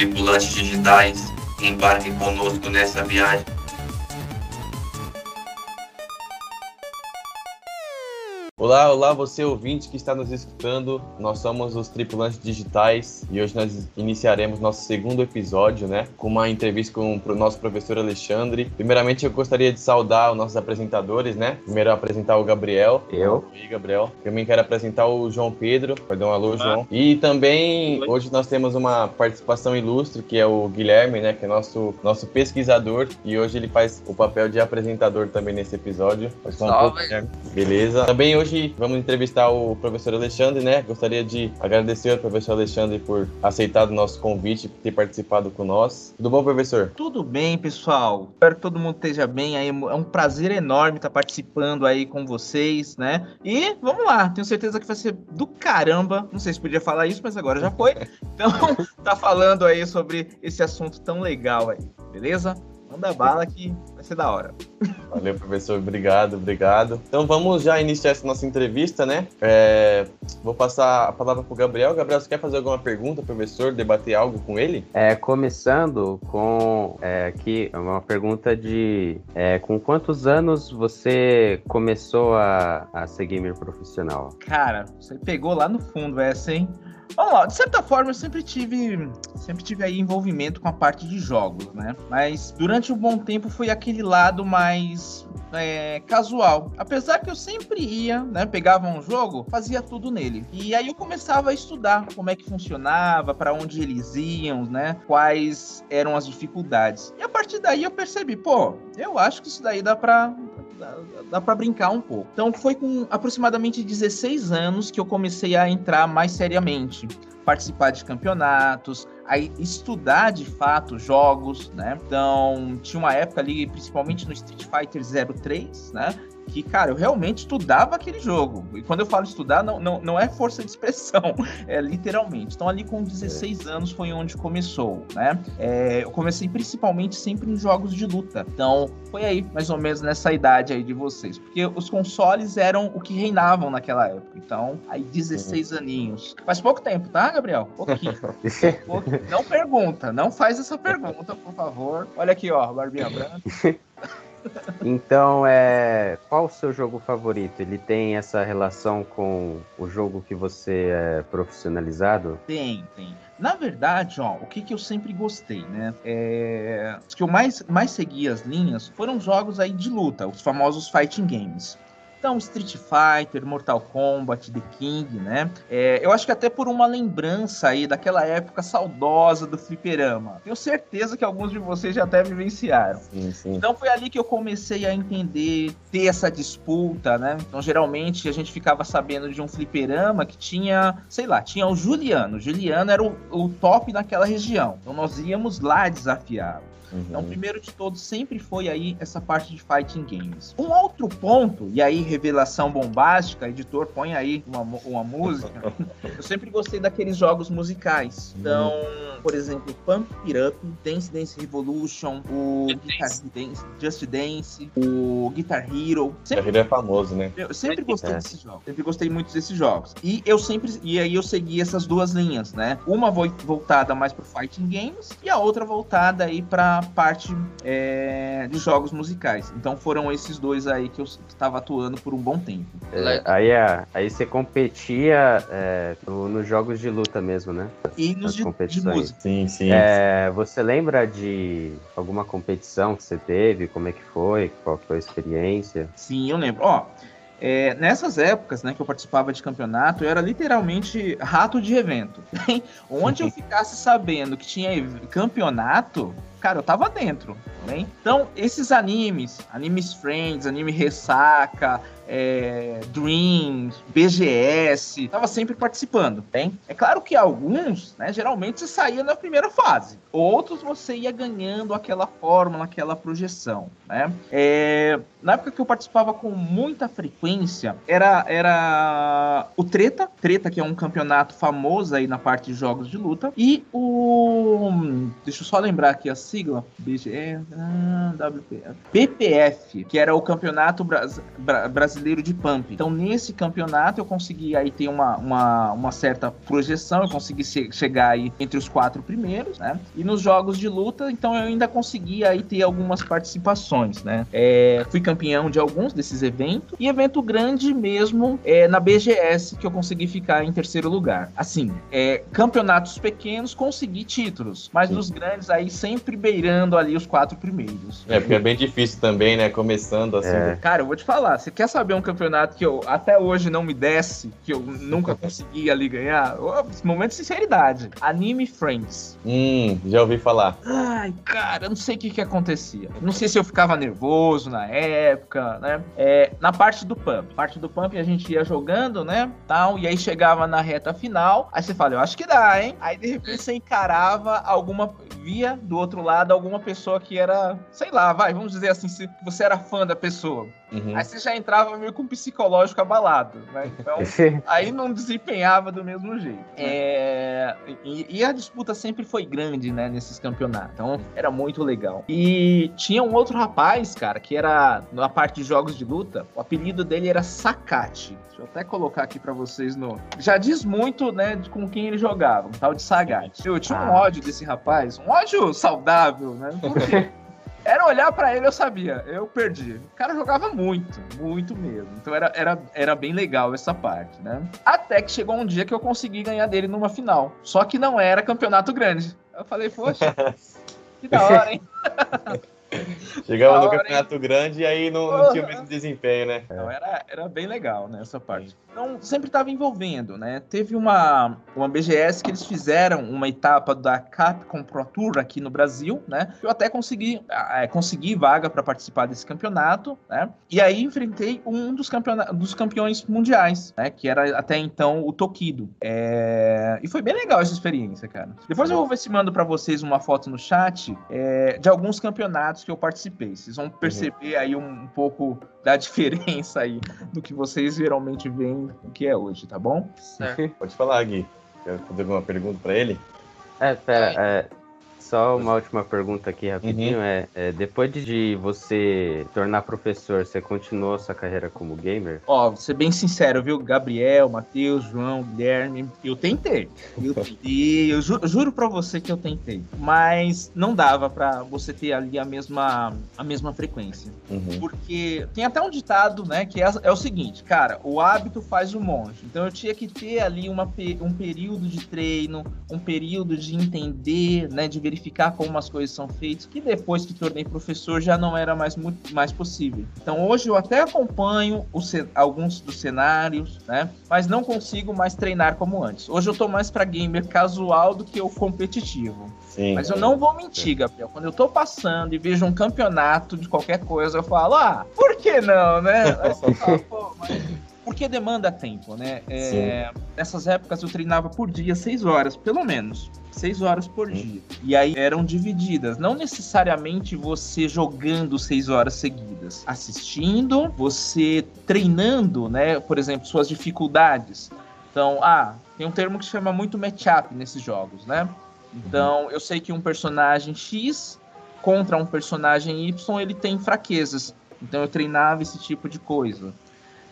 tripulantes digitais, embarquem conosco nessa viagem. Olá, olá, você ouvinte que está nos escutando. Nós somos os Tripulantes Digitais e hoje nós iniciaremos nosso segundo episódio, né? Com uma entrevista com o nosso professor Alexandre. Primeiramente, eu gostaria de saudar os nossos apresentadores, né? Primeiro, apresentar o Gabriel. Eu. E Gabriel. Também quero apresentar o João Pedro. Perdão, um alô, João. E também, hoje nós temos uma participação ilustre, que é o Guilherme, né? Que é nosso, nosso pesquisador. E hoje ele faz o papel de apresentador também nesse episódio. Pode falar um pouco, Guilherme. Beleza. Também hoje vamos entrevistar o professor Alexandre, né? Gostaria de agradecer ao professor Alexandre por aceitar o nosso convite, por ter participado com nós. Tudo bom, professor? Tudo bem, pessoal. Espero que todo mundo esteja bem aí. É um prazer enorme estar participando aí com vocês, né? E vamos lá, tenho certeza que vai ser do caramba. Não sei se podia falar isso, mas agora já foi. Então, tá falando aí sobre esse assunto tão legal aí, beleza? Manda bala que vai ser da hora. Valeu, professor. Obrigado, obrigado. Então vamos já iniciar essa nossa entrevista, né? É, vou passar a palavra para o Gabriel. Gabriel, você quer fazer alguma pergunta, professor? Debater algo com ele? É, começando com é, aqui uma pergunta de é, com quantos anos você começou a, a ser gamer profissional? Cara, você pegou lá no fundo essa, hein? Vamos lá, de certa forma eu sempre tive, sempre tive aí envolvimento com a parte de jogos, né? Mas durante um bom tempo foi aquele lado mais é, casual. Apesar que eu sempre ia, né? Pegava um jogo, fazia tudo nele. E aí eu começava a estudar como é que funcionava, para onde eles iam, né? Quais eram as dificuldades. E a partir daí eu percebi, pô, eu acho que isso daí dá pra, dá, para brincar um pouco. Então foi com aproximadamente 16 anos que eu comecei a entrar mais seriamente, participar de campeonatos, a estudar de fato jogos, né? Então tinha uma época ali, principalmente no Street Fighter 03, né? Que, cara, eu realmente estudava aquele jogo. E quando eu falo estudar, não, não, não é força de expressão, é literalmente. Então, ali com 16 é. anos foi onde começou, né? É, eu comecei principalmente sempre em jogos de luta. Então, foi aí, mais ou menos nessa idade aí de vocês. Porque os consoles eram o que reinavam naquela época. Então, aí 16 uhum. aninhos. Faz pouco tempo, tá, Gabriel? Pouquinho. não pergunta, não faz essa pergunta, por favor. Olha aqui, ó, barbinha branca. Então, é, qual o seu jogo favorito? Ele tem essa relação com o jogo que você é profissionalizado? Tem, tem. Na verdade, ó, o que, que eu sempre gostei, né? É... Os que eu mais, mais segui as linhas foram jogos aí de luta, os famosos fighting games. Então, Street Fighter, Mortal Kombat, The King, né? É, eu acho que até por uma lembrança aí daquela época saudosa do fliperama. Tenho certeza que alguns de vocês já até vivenciaram. Sim, sim. Então foi ali que eu comecei a entender, ter essa disputa, né? Então, geralmente, a gente ficava sabendo de um fliperama que tinha, sei lá, tinha o Juliano. O Juliano era o, o top naquela região. Então, nós íamos lá desafiar. Uhum. Então, primeiro de todos, sempre foi aí essa parte de fighting games. Um outro ponto, e aí revelação bombástica, editor, põe aí uma, uma música. eu sempre gostei daqueles jogos musicais. Então, uhum. por exemplo, Pump It Up, Dance Dance Revolution, o Guitar Dance, Just Dance, o Guitar Hero. Sempre, Guitar Hero é famoso, né? Eu sempre gostei é. desses jogos. Sempre gostei muito desses jogos. E eu sempre, e aí eu segui essas duas linhas, né? Uma voltada mais pro fighting games e a outra voltada aí para parte é, de jogos musicais. Então foram esses dois aí que eu estava atuando por um bom tempo. É, aí, é, aí você competia é, nos no jogos de luta mesmo, né? E nos de, de, música. Sim, sim. É, você lembra de alguma competição que você teve? Como é que foi? Qual foi a experiência? Sim, eu lembro. Ó, é, nessas épocas né, que eu participava de campeonato, eu era literalmente rato de evento. Onde eu ficasse sabendo que tinha campeonato, cara, eu tava dentro. Né? Então, esses animes, animes Friends, anime Ressaca, é, Dreams, BGS, tava sempre participando, bem? É claro que alguns, né, geralmente você saía na primeira fase, outros você ia ganhando aquela forma, aquela projeção, né? É, na época que eu participava com muita frequência, era, era o Treta, Treta que é um campeonato famoso aí na parte de jogos de luta, e o... deixa eu só lembrar aqui as sigla? BGE, ah, WPF. PPF, que era o Campeonato Bras- Bra- Brasileiro de Pump. Então, nesse campeonato, eu consegui aí ter uma, uma, uma certa projeção, eu consegui che- chegar aí entre os quatro primeiros, né? E nos jogos de luta, então, eu ainda consegui aí ter algumas participações, né? É, fui campeão de alguns desses eventos, e evento grande mesmo é na BGS, que eu consegui ficar em terceiro lugar. Assim, é, campeonatos pequenos, consegui títulos, mas Sim. nos grandes aí sempre beirando ali os quatro primeiros. É, porque é bem difícil também, né? Começando assim. É. Cara, eu vou te falar, você quer saber um campeonato que eu até hoje não me desce, que eu nunca consegui ali ganhar? Ô, Momento de sinceridade. Anime Friends. Hum, já ouvi falar. Ai, cara, eu não sei o que que acontecia. Não sei se eu ficava nervoso na época, né? É, na parte do pump. Parte do pump a gente ia jogando, né? Tal, e aí chegava na reta final. Aí você fala, eu acho que dá, hein? Aí de repente você encarava alguma. Via do outro lado alguma pessoa que era, sei lá, vai, vamos dizer assim, se você era fã da pessoa. Uhum. Aí você já entrava meio com psicológico abalado, né? Então, aí não desempenhava do mesmo jeito. É, e, e a disputa sempre foi grande, né, nesses campeonatos. Então, era muito legal. E tinha um outro rapaz, cara, que era na parte de jogos de luta, o apelido dele era Sakate. Deixa eu até colocar aqui pra vocês no. Já diz muito, né, de com quem ele jogava, um tal de Sagat. Eu tinha um Ah. ódio desse rapaz, um ódio saudável, né? Porque era olhar pra ele, eu sabia, eu perdi. O cara jogava muito, muito mesmo. Então era, era, era bem legal essa parte, né? Até que chegou um dia que eu consegui ganhar dele numa final. Só que não era campeonato grande. Eu falei, poxa, que da hora, hein? Chegava no campeonato grande e aí não, não tinha o mesmo desempenho, né? Então era, era bem legal, né, essa parte. Então sempre estava envolvendo, né? Teve uma, uma BGS que eles fizeram uma etapa da Capcom Pro Tour aqui no Brasil, né? Eu até consegui, ah, é, consegui vaga para participar desse campeonato, né? E aí enfrentei um dos, campeona dos campeões mundiais, né? Que era até então o Tokido. É, E foi bem legal essa experiência, cara. Depois eu vou ver se mando para vocês uma foto no chat é, de alguns campeonatos que eu participei. Vocês vão perceber aí um, um pouco da diferença aí do que vocês geralmente veem o que é hoje, tá bom? Certo. Pode falar, Gui. Quer fazer alguma pergunta pra ele? É, pera, é, só uma última pergunta aqui rapidinho. Uhum. É, é, depois de você tornar professor, você continuou sua carreira como gamer? Ó, vou ser bem sincero, viu? Gabriel, Matheus, João, Guilherme, eu tentei. Eu tentei, eu ju- juro pra você que eu tentei. Mas não dava pra você ter ali a mesma, a mesma frequência. Uhum. Porque tem até um ditado, né, que é, é o seguinte, cara, o hábito faz o monge. Então eu tinha que ter ali uma, um período de treino, um período de entender, né, de verificar como as coisas são feitas, que depois que tornei professor já não era mais muito mais possível. Então hoje eu até acompanho os alguns dos cenários, né, mas não consigo mais treinar como antes. Hoje eu tô mais para gamer casual do que o competitivo. Sim. Mas eu não vou mentir, Gabriel. Quando eu tô passando e vejo um campeonato de qualquer coisa, eu falo, ah, por que não, né? Aí você fala, "Pô, mas Porque demanda tempo, né? É, nessas épocas eu treinava por dia seis horas, pelo menos. Seis horas por Sim. dia. E aí eram divididas. Não necessariamente você jogando seis horas seguidas. Assistindo, você treinando, né? Por exemplo, suas dificuldades. Então, ah, tem um termo que se chama muito matchup nesses jogos, né? Então, eu sei que um personagem X contra um personagem Y, ele tem fraquezas. Então, eu treinava esse tipo de coisa.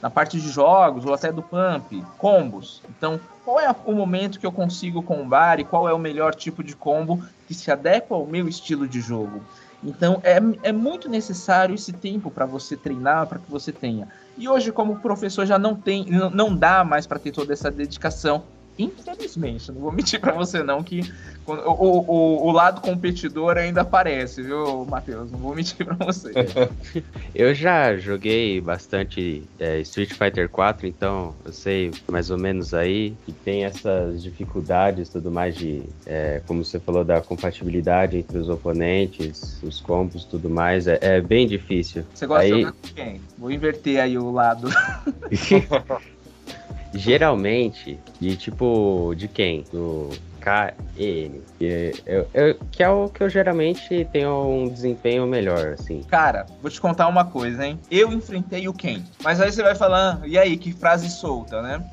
Na parte de jogos, ou até do pump, combos. Então, qual é o momento que eu consigo combar e qual é o melhor tipo de combo que se adequa ao meu estilo de jogo? Então, é, é muito necessário esse tempo para você treinar, para que você tenha. E hoje, como professor, já não tem, não- não dá mais para ter toda essa dedicação. Infelizmente, não vou mentir para você não que quando- o, o, o lado competidor ainda aparece, viu, Matheus? Não vou mentir para você. Eu já joguei bastante é, Street Fighter 4, então eu sei mais ou menos aí que tem essas dificuldades tudo mais de, é, como você falou, da compatibilidade entre os oponentes, os combos tudo mais, é, é bem difícil. Você gosta Aí- de jogar com quem? Vou inverter aí o lado. Geralmente, de tipo, de quem? Do KN. Que, eu, eu- que é o que eu geralmente tenho um desempenho melhor, assim. Cara, vou te contar uma coisa, hein? Eu enfrentei o Ken. Mas aí você vai falar, e aí, que frase solta, né?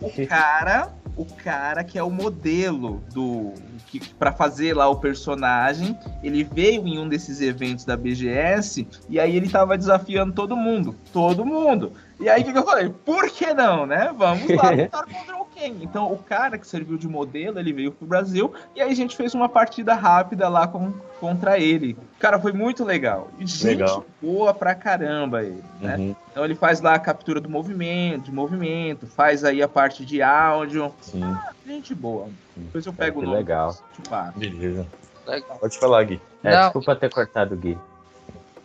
O cara o cara que é o modelo do que para fazer lá o personagem, ele veio em um desses eventos da BGS e aí ele tava desafiando todo mundo, todo mundo. E aí o que, que eu falei? Por que não, né? Vamos lá lutar contra o Ken. Então o cara que serviu de modelo, ele veio pro Brasil e aí a gente fez uma partida rápida lá com, contra ele. Cara, foi muito legal. E gente Legal. boa pra caramba ele, né? Uhum, Então ele faz lá a captura do movimento, de movimento, faz aí a parte de áudio. sim. Gente boa. Depois eu pego que o nome. legal. te. Beleza. Legal. Pode falar, Gui. É, desculpa ter cortado o Gui.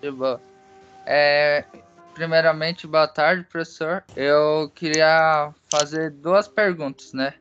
De boa. É, primeiramente, boa tarde, professor. Eu queria fazer duas perguntas, né?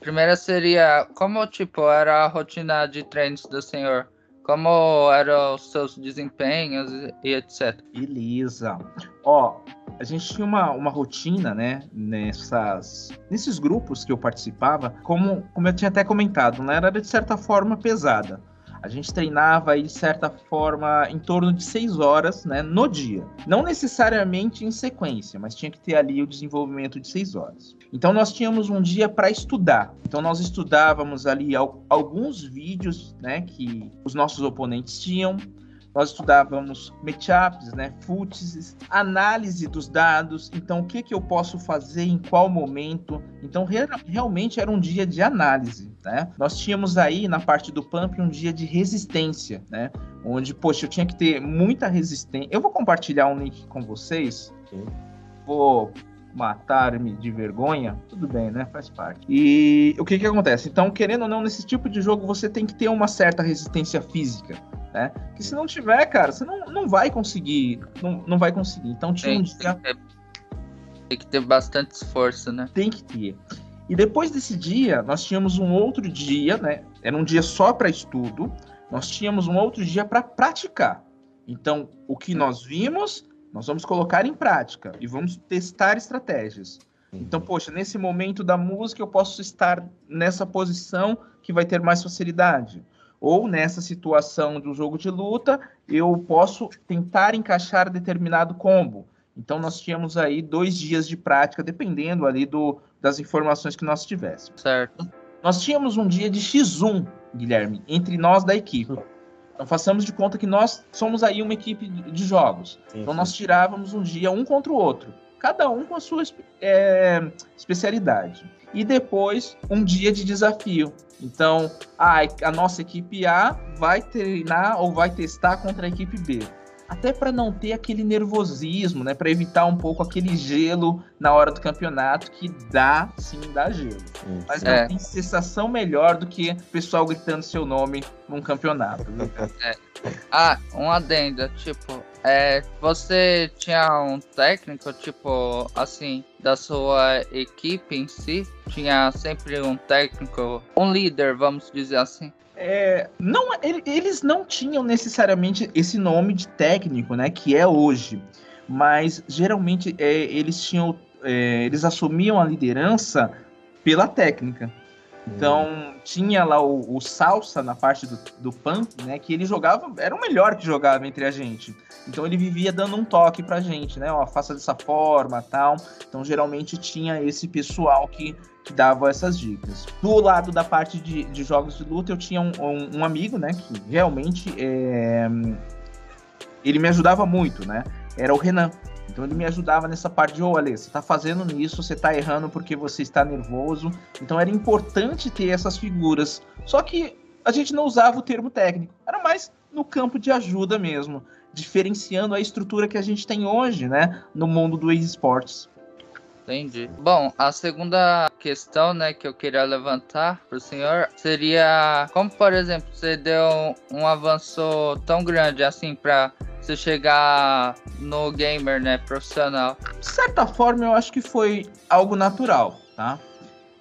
Primeira seria, como, tipo, era a rotina de treinos do senhor? Como eram os seus desempenhos e- etc. Beleza. Ó, a gente tinha uma, uma rotina, né, nessas, nesses grupos que eu participava, como, como eu tinha até comentado, né, era de certa forma pesada. A gente treinava aí, de certa forma, em torno de seis horas, né, no dia. Não necessariamente em sequência, mas tinha que ter ali o desenvolvimento de seis horas. Então nós tínhamos um dia para estudar. Então nós estudávamos ali al- alguns vídeos, né, que os nossos oponentes tinham. Nós estudávamos matchups, né, foots, análise dos dados. Então o que que eu posso fazer em qual momento? Então re- realmente era um dia de análise, né? Nós tínhamos aí na parte do pump um dia de resistência, né? Onde, poxa, eu tinha que ter muita resistência. Eu vou compartilhar um link com vocês. Sim. Vou matar-me de vergonha, tudo bem, né? Faz parte. E o que que acontece? Então, querendo ou não, nesse tipo de jogo você tem que ter uma certa resistência física, né? Que se não tiver, cara, você não, não vai conseguir, não, não vai conseguir. Então tinha um dia tem, que ter, tem que ter bastante esforço, né? tem que ter. E depois desse dia, nós tínhamos um outro dia, né? Era um dia só para estudo. Nós tínhamos um outro dia para praticar. Então, o que nós vimos, nós vamos colocar em prática e vamos testar estratégias. Então, poxa, nesse momento da música eu posso estar nessa posição que vai ter mais facilidade. Ou nessa situação do jogo de luta, eu posso tentar encaixar determinado combo. Então, nós tínhamos aí dois dias de prática, dependendo ali do, das informações que nós tivéssemos. Certo. Nós tínhamos um dia de X1, Guilherme, entre nós da equipe. Então, façamos de conta que nós somos aí uma equipe de jogos. Sim, Então sim. nós tirávamos um dia um contra o outro, cada um com a sua é, especialidade. E depois um dia de desafio. Então a, a nossa equipe A vai treinar ou vai testar contra a equipe B. Até para não ter aquele nervosismo, né? Para evitar um pouco aquele gelo na hora do campeonato, que dá, sim, dá gelo. Sim, Mas não É. tem sensação melhor do que o pessoal gritando seu nome num campeonato. viu? Ah, um adendo, tipo, é, você tinha um técnico, tipo, assim, da sua equipe em si? Tinha sempre um técnico, um líder, vamos dizer assim. É, não, ele- eles não tinham necessariamente esse nome de técnico, né, que é hoje, mas geralmente é, eles tinham, é, eles assumiam a liderança pela técnica. Então tinha lá o, o Salsa na parte do, do pump, né, que ele jogava, era o melhor que jogava entre a gente. Então ele vivia dando um toque pra gente, né, ó, faça dessa forma, tal. Então geralmente tinha esse pessoal que que dava essas dicas. Do lado da parte de, de jogos de luta, eu tinha um, um- um amigo, né, que realmente é, ele me ajudava muito, né? Era o Renan. Então ele me ajudava nessa parte de, ô Ale, você tá fazendo nisso, você tá errando porque você está nervoso. Então era importante ter essas figuras. Só que a gente não usava o termo técnico. Era mais no campo de ajuda mesmo, diferenciando a estrutura que a gente tem hoje, né, no mundo do esportes. Entendi. Bom, a segunda questão, né, que eu queria levantar pro senhor seria como, por exemplo, você deu um avanço tão grande assim pra você chegar no gamer, né, profissional. de certa forma, eu acho que foi algo natural, tá?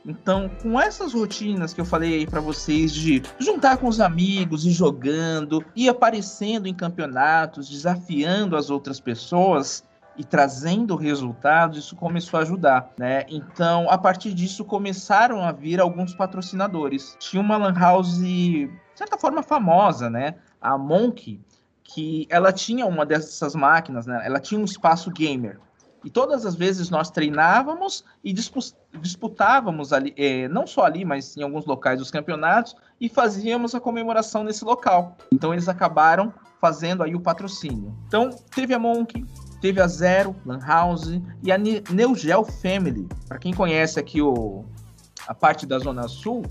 Então, com essas rotinas que eu falei aí pra vocês de juntar com os amigos e jogando, e aparecendo em campeonatos, desafiando as outras pessoas e trazendo resultados, isso começou a ajudar, né? Então, a partir disso começaram a vir alguns patrocinadores. Tinha uma lan house de certa forma famosa, né? A Monk, que ela tinha uma dessas máquinas, né? Ela tinha um espaço gamer. E todas as vezes nós treinávamos e disputávamos ali, eh, não só ali, mas em alguns locais dos campeonatos, e fazíamos a comemoração nesse local. Então eles acabaram fazendo aí o patrocínio. Então teve a Monk, teve a Zero, Lan House e a Neugel Family. Para quem conhece aqui o, a parte da Zona Sul,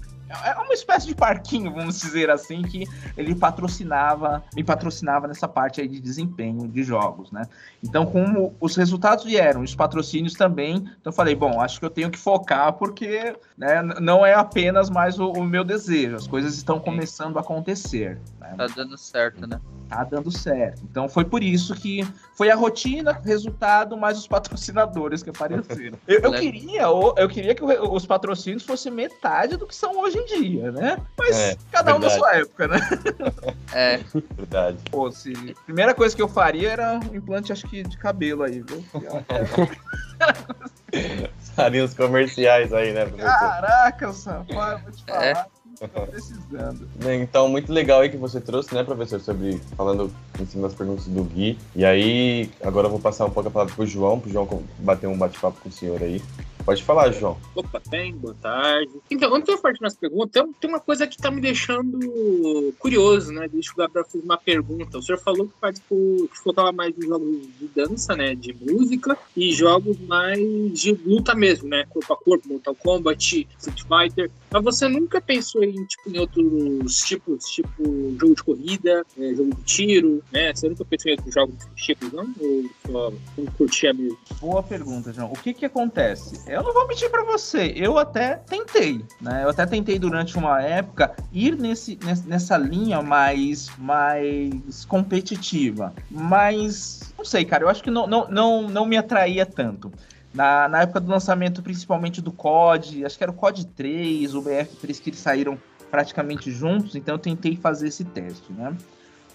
é uma espécie de parquinho, vamos dizer assim, que ele patrocinava, me patrocinava nessa parte aí de desempenho de jogos, né? Então, como os resultados vieram, os patrocínios também, então eu falei, bom, acho que eu tenho que focar porque né, não é apenas mais o, o meu desejo, as coisas estão começando a acontecer. Né? Tá dando certo, né? Tá dando certo. Então foi por isso que foi a rotina, resultado, mais os patrocinadores que apareceram. Eu, eu queria, eu queria que os patrocínios fossem metade do que são hoje em dia, né? Mas é, cada um verdade. na sua época, né? É. Verdade. Pô, se... primeira coisa que eu faria era um implante, acho que de cabelo aí, viu? Fariam os comerciais aí, né, professor? Caraca, Sampaio, vou te falar. É. Tô precisando. Então, muito legal aí que você trouxe, né, professor, sobre falando em cima das perguntas do Gui. E aí, agora eu vou passar um pouco a palavra pro João, pro João bater um bate-papo com o senhor aí. Pode falar, João. Opa, bem, boa tarde. Então, antes de eu partir nas perguntas, tem uma coisa que tá me deixando curioso, né? Deixa o Gabriel fazer uma pergunta. O senhor falou que participou, que focava mais em jogos de dança, né? De música e jogos mais de luta mesmo, né? Corpo a corpo, Mortal Kombat, Street Fighter. Mas você nunca pensou em, tipo, em outros tipos, tipo jogo de corrida, é, jogo de tiro, né? Você nunca pensou em outros jogos desse tipo, não? Ou só curtia mesmo? Boa pergunta, João. O que que acontece? Eu não vou mentir para você, eu até tentei, né? Eu até tentei durante uma época ir nesse, nessa linha mais, mais competitiva, mas não sei, cara, eu acho que não, não, não, não me atraía tanto. Na, na época do lançamento, principalmente do COD, acho que era o COD 3, o BF3, que eles saíram praticamente juntos, então eu tentei fazer esse teste, né?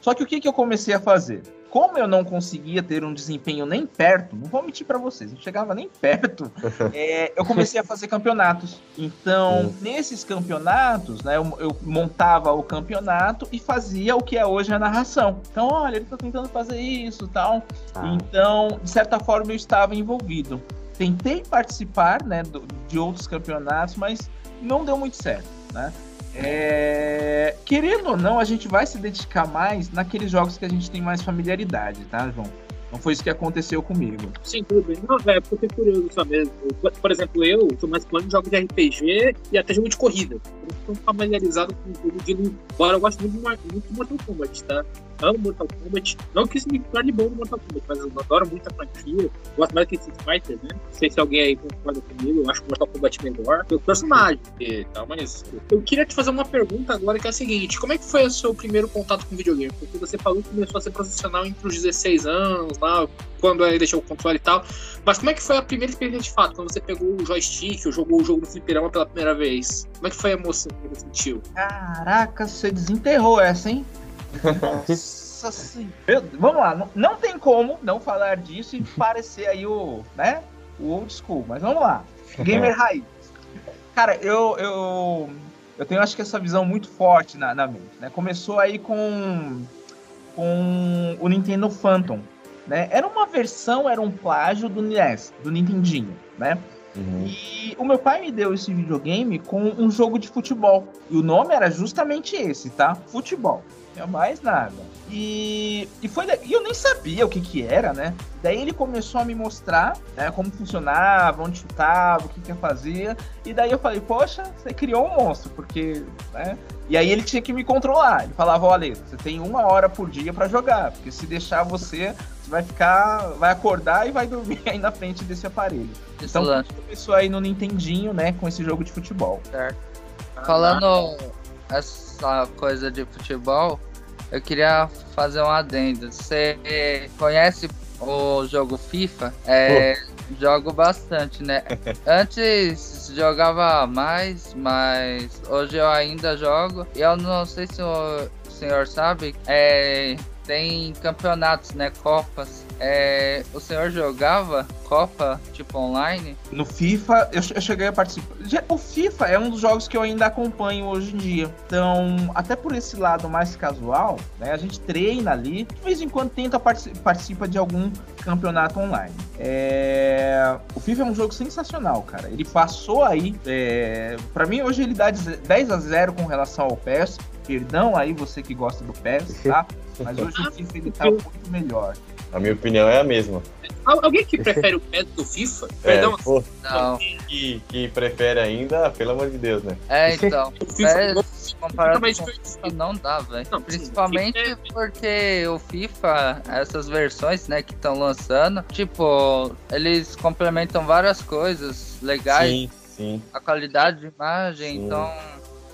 Só que o que, que eu comecei a fazer? como eu não conseguia ter um desempenho nem perto, não vou mentir para vocês, não chegava nem perto, é, eu comecei a fazer campeonatos. Então, nesses campeonatos, né, eu, eu, montava o campeonato e fazia o que é hoje a narração. Então, olha, ele tá tentando fazer isso tal. Ah. Então, de certa forma, eu estava envolvido. Tentei participar né, do, de outros campeonatos, mas não deu muito certo. Né? É... Querendo ou não, a gente vai se dedicar mais naqueles jogos que a gente tem mais familiaridade, tá, João? Não foi isso que aconteceu comigo. Sim, tudo bem. Não, é, porque curioso só mesmo. Por exemplo, eu sou mais fã de jogos de RPG e até jogo de corrida. Eu estou familiarizado com o jogo de. Embora eu gosto muito, muito de Mortal Kombat, tá? Amo Mortal Kombat. Não que isso me torne bom no Mortal Kombat, mas eu adoro muito a franquia. Gosto mais que Street Fighter, né? Não sei se alguém aí concorda comigo. Eu acho que Mortal Kombat melhor. O personagem e tal, mas eu queria te fazer uma pergunta agora que é a seguinte: como é que foi o seu primeiro contato com videogame? Porque você falou que começou a ser profissional entre os 16 anos, lá, quando aí deixou o console e tal. Mas como é que foi a primeira experiência de fato? Quando você pegou o joystick ou jogou o jogo no fliperama pela primeira vez? Como é que foi a emoção que você sentiu? Caraca, você desenterrou essa, hein? Nossa senhora. Vamos lá, não, não tem como não falar disso e parecer aí o, né, o old school, mas vamos lá. Gamer raiz. Cara, eu, eu, eu tenho acho que essa visão muito forte na, na mente, né? Começou aí com, com o Nintendo Phantom, né? Era uma versão, era um plágio do NES, do Nintendinho, né? Uhum. E o meu pai me deu esse videogame com um jogo de futebol. E o nome era justamente esse, tá? Futebol. Não mais nada. E, e foi e eu nem sabia o que que era, né? Daí ele começou a me mostrar né, como funcionava, onde chutava, o que que fazia. E daí eu falei, poxa, você criou um monstro, porque, né? E aí ele tinha que me controlar. Ele falava, olha, você tem uma hora por dia para jogar, porque se deixar você, você vai ficar, vai acordar e vai dormir aí na frente desse aparelho. Isso então começou aí no Nintendinho, né, com esse jogo de futebol. Certo. Falando essa coisa de futebol, eu queria fazer um adendo. Você conhece o jogo FIFA? É, jogo bastante, né? Antes jogava mais, mas hoje eu ainda jogo. E eu não sei se o senhor sabe, é, tem campeonatos, né? Copas. É, o senhor jogava Copa, tipo, online? No FIFA, eu, eu cheguei a participar. O FIFA é um dos jogos que eu ainda acompanho hoje em dia. Então, até por esse lado mais casual, né? A gente treina ali. De vez em quando tenta partici- participa de algum campeonato online. É, O FIFA é um jogo sensacional, cara. Ele passou aí. É... Para mim, hoje ele dá 10 a 0 com relação ao PES. Perdão aí você que gosta do PES, tá? Mas hoje o FIFA ele tá muito melhor. A minha opinião é a mesma. Al- Alguém que prefere o PES do FIFA? É, Perdão, pô, Não. que, que prefere ainda, pelo amor de Deus, né? É, então. o FIFA PES comparado mais com. FIFA não dá, velho. Não, sim, Principalmente FIFA porque o FIFA, essas versões, né, que estão lançando, tipo, eles complementam várias coisas legais, Sim, sim. a qualidade de imagem, Sim. então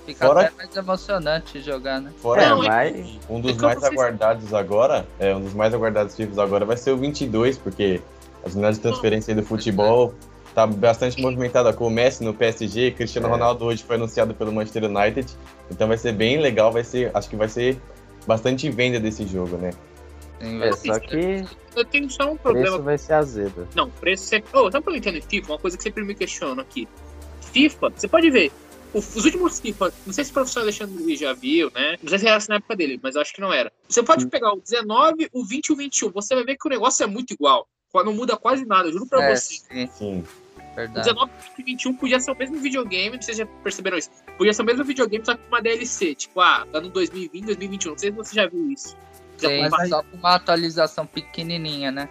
fica Fora- até mais emocionante jogar, né? Fora É, mas um dos é mais se- aguardados agora, é, um dos mais aguardados FIFAs agora vai ser o 22, porque as unidades de transferência aí do futebol tá bastante movimentada com o Messi no PSG, Cristiano É. Ronaldo hoje foi anunciado pelo Manchester United, então vai ser bem legal, vai ser, acho que vai ser bastante venda desse jogo, né? Sim, é só que Eu tenho só um o problema. preço vai ser azedo. Não, preço sempre. Oh, entendo em FIFA? Uma coisa que sempre me questiono aqui. FIFA, você pode ver. Os últimos FIFA, não sei se o professor Alexandre Luiz já viu, né? Não sei se era assim na época dele, mas eu acho que não era. Você pode pegar o 19, o 20 e o 21. Você vai ver que o negócio é muito igual. Não muda quase nada, eu juro pra É, você. sim, Sim. O verdade. 19 e 21 podia ser o mesmo videogame, não sei se vocês já perceberam isso. Podia ser o mesmo videogame, só que com uma DLC. Tipo, ah, ano 2020, 2021. Não sei se você já viu isso. Sim, mas só com uma atualização pequenininha, né?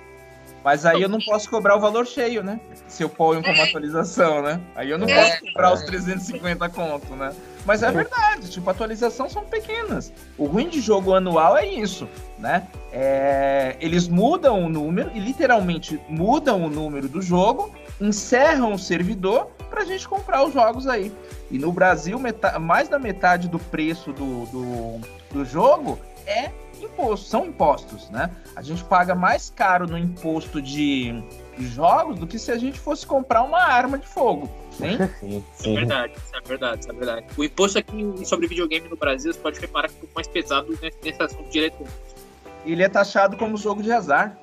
Mas aí eu não posso cobrar o valor cheio, né? Se eu ponho como atualização, né? Aí eu não É. posso cobrar os 350 conto, né? Mas é verdade, tipo, atualização são pequenas. O ruim de jogo anual é isso, né? É, eles mudam o número, e literalmente mudam o número do jogo, encerram o servidor pra gente comprar os jogos aí. E no Brasil, mais da metade do preço do, do, do jogo é imposto, são impostos, né? A gente paga mais caro no imposto de, de jogos do que se a gente fosse comprar uma arma de fogo. Hein? Sim, É sim. verdade, isso é verdade, isso é verdade. O imposto aqui sobre videogame no Brasil, você pode reparar que é um pouco mais pesado nesse, assunto direto. Ele é taxado como jogo de azar.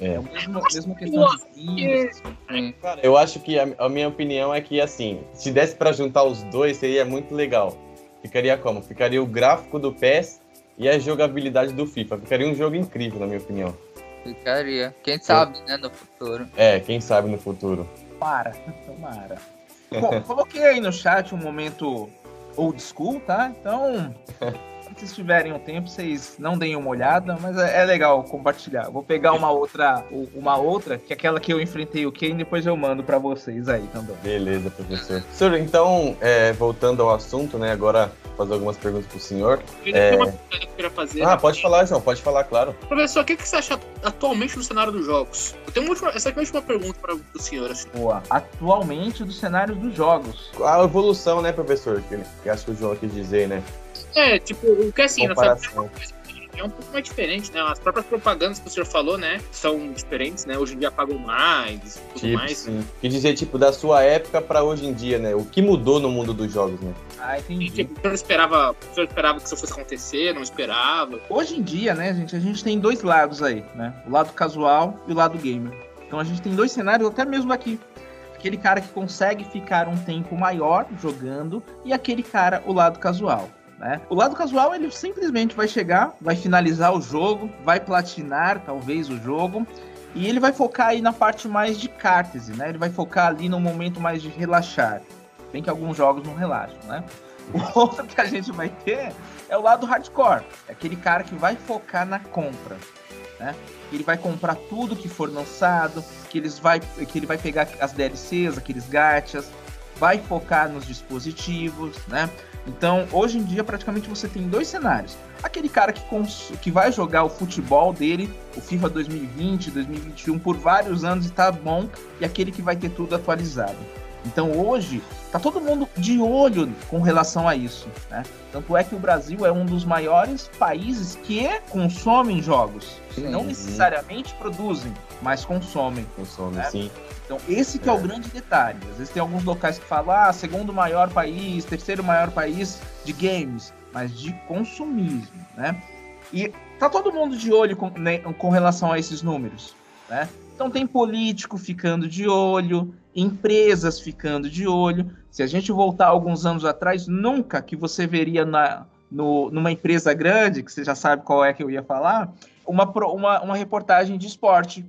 É. É a mesma, mesma questão de. Sim. Cara, eu acho que a, a minha opinião é que, assim, se desse pra juntar os dois, seria muito legal. Ficaria como? Ficaria o gráfico do PES e a jogabilidade do FIFA. Ficaria um jogo incrível, na minha opinião. Ficaria. Quem sabe, né, no futuro. É, quem sabe no futuro. Para, tomara. Bom, coloquei aí no chat um momento old school, tá? Então, se vocês tiverem um tempo, vocês não deem uma olhada, mas é, é legal compartilhar. Vou pegar uma outra, uma outra, que é aquela que eu enfrentei o Ken, e depois eu mando pra vocês aí também. Beleza, professor. Professor, então, é, voltando ao assunto, né? Agora fazer algumas perguntas pro senhor. Eu ainda É. tenho uma pergunta que eu queria fazer. Ah, pode falar, João, pode falar, claro. Professor, o que, que você acha atualmente no cenário dos jogos? Eu tenho uma última, essa aqui é a última pergunta para o senhor. Assim. Boa. Atualmente, dos cenários dos jogos. A evolução, né, professor? Que, que acho que o João quis dizer, né? É, tipo, o que assim, nessa Comparação. é um pouco mais diferente, né? As próprias propagandas que o senhor falou, né? São diferentes, né? Hoje em dia pagam mais e tudo Tipo, mais. sim. Quis dizer, tipo, da sua época pra hoje em dia, né? O que mudou no mundo dos jogos, né? Ah, E, entendi. tipo, o senhor esperava, o senhor esperava que isso fosse acontecer, não esperava. Hoje em dia, né, gente, a gente tem dois lados aí, né? O lado casual e o lado gamer. Então a gente tem dois cenários, até mesmo aqui. Aquele cara que consegue ficar um tempo maior jogando e aquele cara, o lado casual. Né? O lado casual ele simplesmente vai chegar, vai finalizar o jogo, vai platinar talvez o jogo e ele vai focar aí na parte mais de cártese, né? Ele vai focar ali no momento mais de relaxar. Bem que alguns jogos não relaxam, né? O outro que a gente vai ter é o lado hardcore. É aquele cara que vai focar na compra, né? Ele vai comprar tudo que for lançado, que, eles vai, que ele vai pegar as DLCs, aqueles gachas, vai focar nos dispositivos, né? Então, hoje em dia, praticamente você tem dois cenários. Aquele cara que, cons- que vai jogar o futebol dele, o FIFA 2020, 2021, por vários anos e tá bom, e aquele que vai ter tudo atualizado. Então, hoje, tá todo mundo de olho com relação a isso, né? Tanto é que o Brasil é um dos maiores países que consomem jogos. Sim. Não necessariamente produzem, mas consomem. Consome, É. sim. Então, esse que é. o É. grande detalhe. Às vezes tem alguns locais que falam, ah, segundo maior país, terceiro maior país de games, mas de consumismo, né? E tá todo mundo de olho com, né, com relação a esses números, né? Então tem político ficando de olho, empresas ficando de olho. Se a gente voltar alguns anos atrás, nunca que você veria na, no, numa empresa grande, que você já sabe qual é que eu ia falar, uma, uma, uma reportagem de esporte.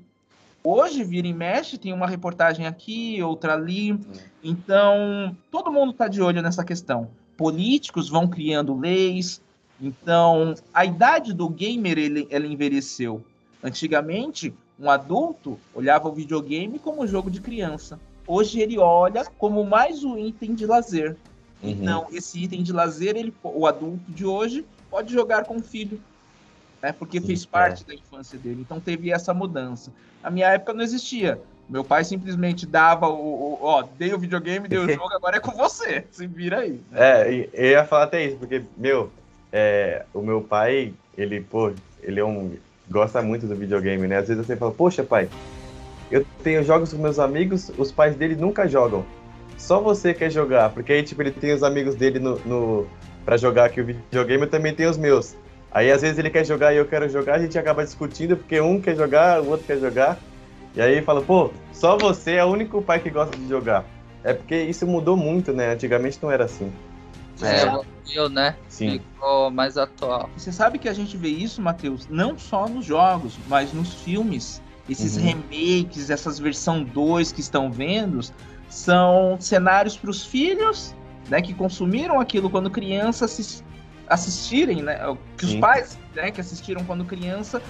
Hoje, vira e mexe, tem uma reportagem aqui, outra ali. Então, todo mundo está de olho nessa questão. Políticos vão criando leis. Então, a idade do gamer, ele, ela envelheceu. Antigamente, um adulto olhava o videogame como um jogo de criança. Hoje ele olha como mais um item de lazer. Uhum. Então, esse item de lazer, ele, o adulto de hoje pode jogar com o filho, né? Porque fez é. parte da infância dele. Então teve essa mudança. Na minha época não existia. Meu pai simplesmente dava o, o ó, dei o videogame, dei o jogo, agora é com você. Se vira aí. É, eu ia falar até isso, porque, meu, é, o meu pai, ele, pô, ele é um. gosta muito do videogame, né? Às vezes você fala, poxa, pai, eu tenho jogos com meus amigos, os pais dele nunca jogam. Só você quer jogar, porque aí, tipo, ele tem os amigos dele no, no para jogar aqui o videogame, eu também tenho os meus. Aí às vezes ele quer jogar e eu quero jogar, a gente acaba discutindo porque um quer jogar, o outro quer jogar. E aí fala, pô, só você é o único pai que gosta de jogar. É porque isso mudou muito, né? Antigamente não era assim. É, eu, né? Sim. Ficou mais atual. Você sabe que a gente vê isso, Matheus, não só nos jogos, mas nos filmes. Esses uhum. remakes, essas versão 2 que estão vendo, são cenários para os filhos, né, que consumiram aquilo quando crianças assistirem, né? Que os Sim. pais né, que assistiram quando criança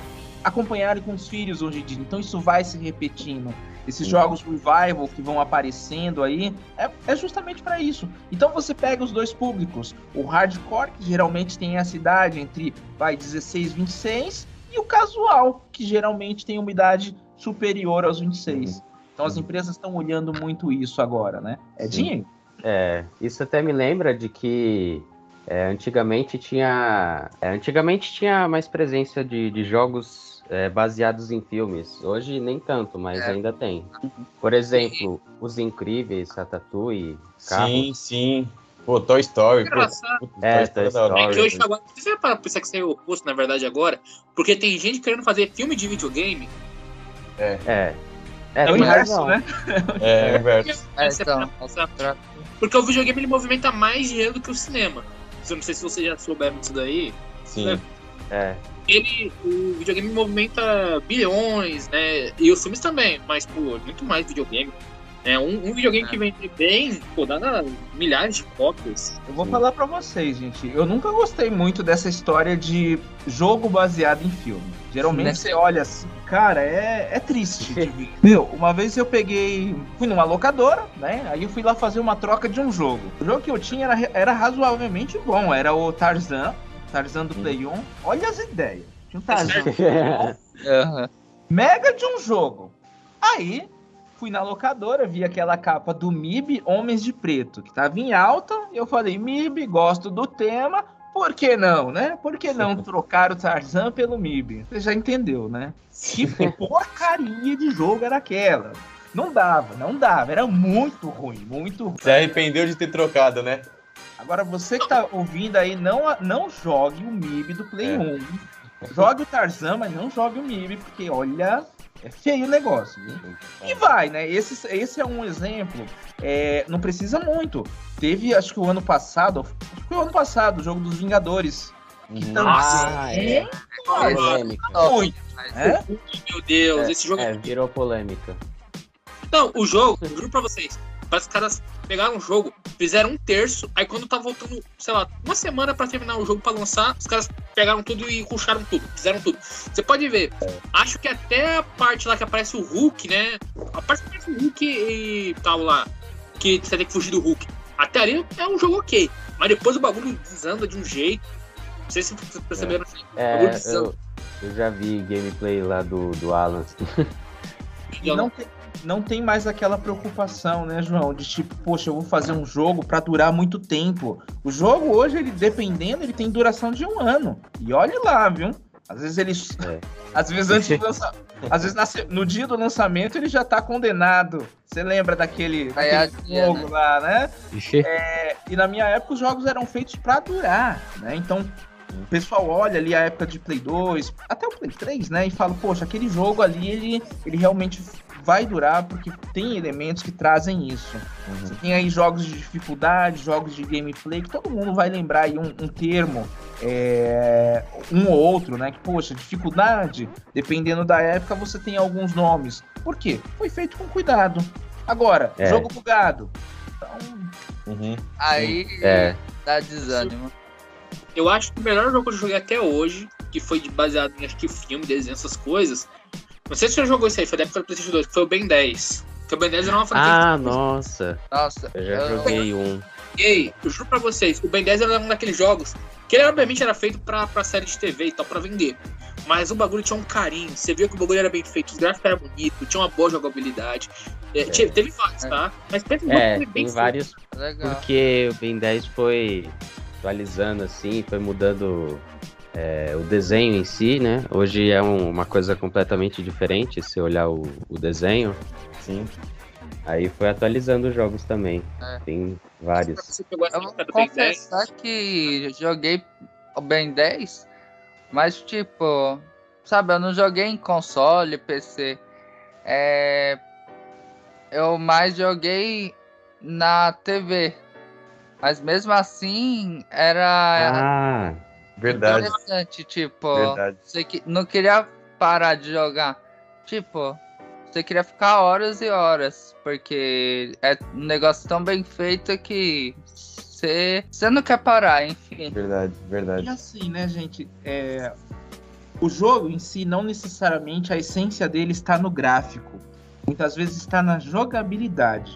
acompanharem com os filhos hoje em dia. Então isso vai se repetindo. Esses Sim. jogos revival que vão aparecendo aí é, é justamente para isso. Então você pega os dois públicos, o hardcore que geralmente tem essa idade entre vai 16, 26 e o casual que geralmente tem uma idade superior aos 26. Então as empresas estão olhando muito isso agora, né? É dinheiro. É, isso até me lembra de que é, antigamente tinha. É, antigamente tinha mais presença de, de jogos é, baseados em filmes. Hoje nem tanto, mas é. ainda tem. Por exemplo, Os Incríveis, Ratatouille, Carros. Sim, sim. Pô, Toy Story. Pô, é, Toy Story. É que hoje agora. Você vai parar pra pensar que isso é o oposto, na verdade, agora? Porque tem gente querendo fazer filme de videogame. É. É. É, é o inverso, né? É, é o inverso. É, então, porque o videogame ele movimenta mais dinheiro do que o cinema. Eu não sei se vocês já souberam disso daí. Sim. Né? É. Ele, o videogame movimenta bilhões, né? E os filmes também, mas, pô, muito mais videogame. É, um, um videogame é. que vende bem, pô, dá milhares de cópias. Eu vou falar para vocês, gente. Eu nunca gostei muito dessa história de jogo baseado em filme. Geralmente Sim, você olha assim, cara, é, é triste. Meu, uma vez eu peguei. Fui numa locadora, né? Aí eu fui lá fazer uma troca de um jogo. O jogo que eu tinha era, era razoavelmente bom. Era o Tarzan. Tarzan do Play 1. Olha as ideias. Tinha um Tarzan. uhum. Mega de um jogo. Aí fui na locadora, vi aquela capa do MIB Homens de Preto, que tava em alta. Eu falei, MIB, gosto do tema, por que não, né? Por que não trocar o Tarzan pelo MIB? Você já entendeu, né? Que porcaria de jogo era aquela. Não dava, não dava. Era muito ruim, muito ruim. Você arrependeu de ter trocado, né? Agora, você que tá ouvindo aí, não, não jogue o MIB do Play é. 1. Jogue o Tarzan, mas não jogue o MIB, porque olha, é feio o negócio. Viu? E vai, né? Esse, esse é um exemplo. É, não precisa muito. Teve, acho que o ano passado, acho que foi o ano passado, o jogo dos Vingadores. Que uhum. ah, é. é. Polêmica. Muito. É? Meu Deus, é, esse jogo. É, virou polêmica. Não, o jogo, juro pra vocês, Parece que os caras pegaram um jogo, fizeram um terço, aí quando tá voltando, sei lá, uma semana para terminar o jogo para lançar, os caras pegaram tudo e ruxaram tudo, fizeram tudo. Você pode ver, acho que até a parte lá que aparece o Hulk, né? A parte que aparece o Hulk e tal lá, que você tem que fugir do Hulk. Até ali é um jogo ok, mas depois o bagulho desanda de um jeito. Não sei se vocês perceberam. É, é eu, eu, já vi gameplay lá do, do Alan. E não tem, não tem mais aquela preocupação, né, João? De tipo, poxa, eu vou fazer um jogo para durar muito tempo. O jogo hoje, ele dependendo, ele tem duração de um ano. E olhe lá, viu? Às vezes ele. É. Às vezes antes do lançamento. Às vezes no dia do lançamento ele já tá condenado. Você lembra daquele, daquele jogo né? lá, né? É, e na minha época os jogos eram feitos para durar, né? Então o pessoal olha ali a época de Play 2, até o Play 3, né? E fala, poxa, aquele jogo ali, ele, ele realmente vai durar porque tem elementos que trazem isso. Você tem aí jogos de dificuldade, jogos de gameplay, que todo mundo vai lembrar aí um, um termo, é, um ou outro, né? Que, poxa, dificuldade, dependendo da época, você tem alguns nomes. Por quê? Foi feito com cuidado. Agora, É. jogo bugado. Então, Uhum. Aí É. dá desânimo. Eu acho que o melhor jogo que eu joguei até hoje, que foi baseado em acho que filme, desenho, essas coisas. Não sei se você já jogou isso aí, foi da época do PlayStation 2, que foi o Ben 10. Que o Ben 10 era uma franquia. Ah, nossa. Nossa, Eu já joguei um. E aí, eu juro pra vocês, o Ben 10 era um daqueles jogos que ele obviamente era feito pra, pra série de TV e tal, pra vender. Mas o bagulho tinha um carinho, você viu que o bagulho era bem feito, os gráficos eram bonitos, tinha uma boa jogabilidade. É, tinha- teve vários, tá? Mas pensa em um É, bem tem feito. vários legal. Porque o Ben 10 foi atualizando assim, foi mudando é, o desenho em si, né? Hoje é um- uma coisa completamente diferente se olhar o, o desenho. Sim. Aí foi atualizando os jogos também. É. Tem vários. Eu vou época do Ben 10, confessar que joguei o Ben 10, mas tipo, sabe, eu não joguei em console, PC. É, eu mais joguei na TV. Mas mesmo assim era Ah, Verdade, interessante, tipo, verdade. você que não queria parar de jogar. Tipo, você queria ficar horas e horas, porque é um negócio tão bem feito que você, você não quer parar, enfim. Verdade, E verdade. assim, né, gente? é, O jogo em si, não necessariamente a essência dele está no gráfico. Muitas vezes está na jogabilidade.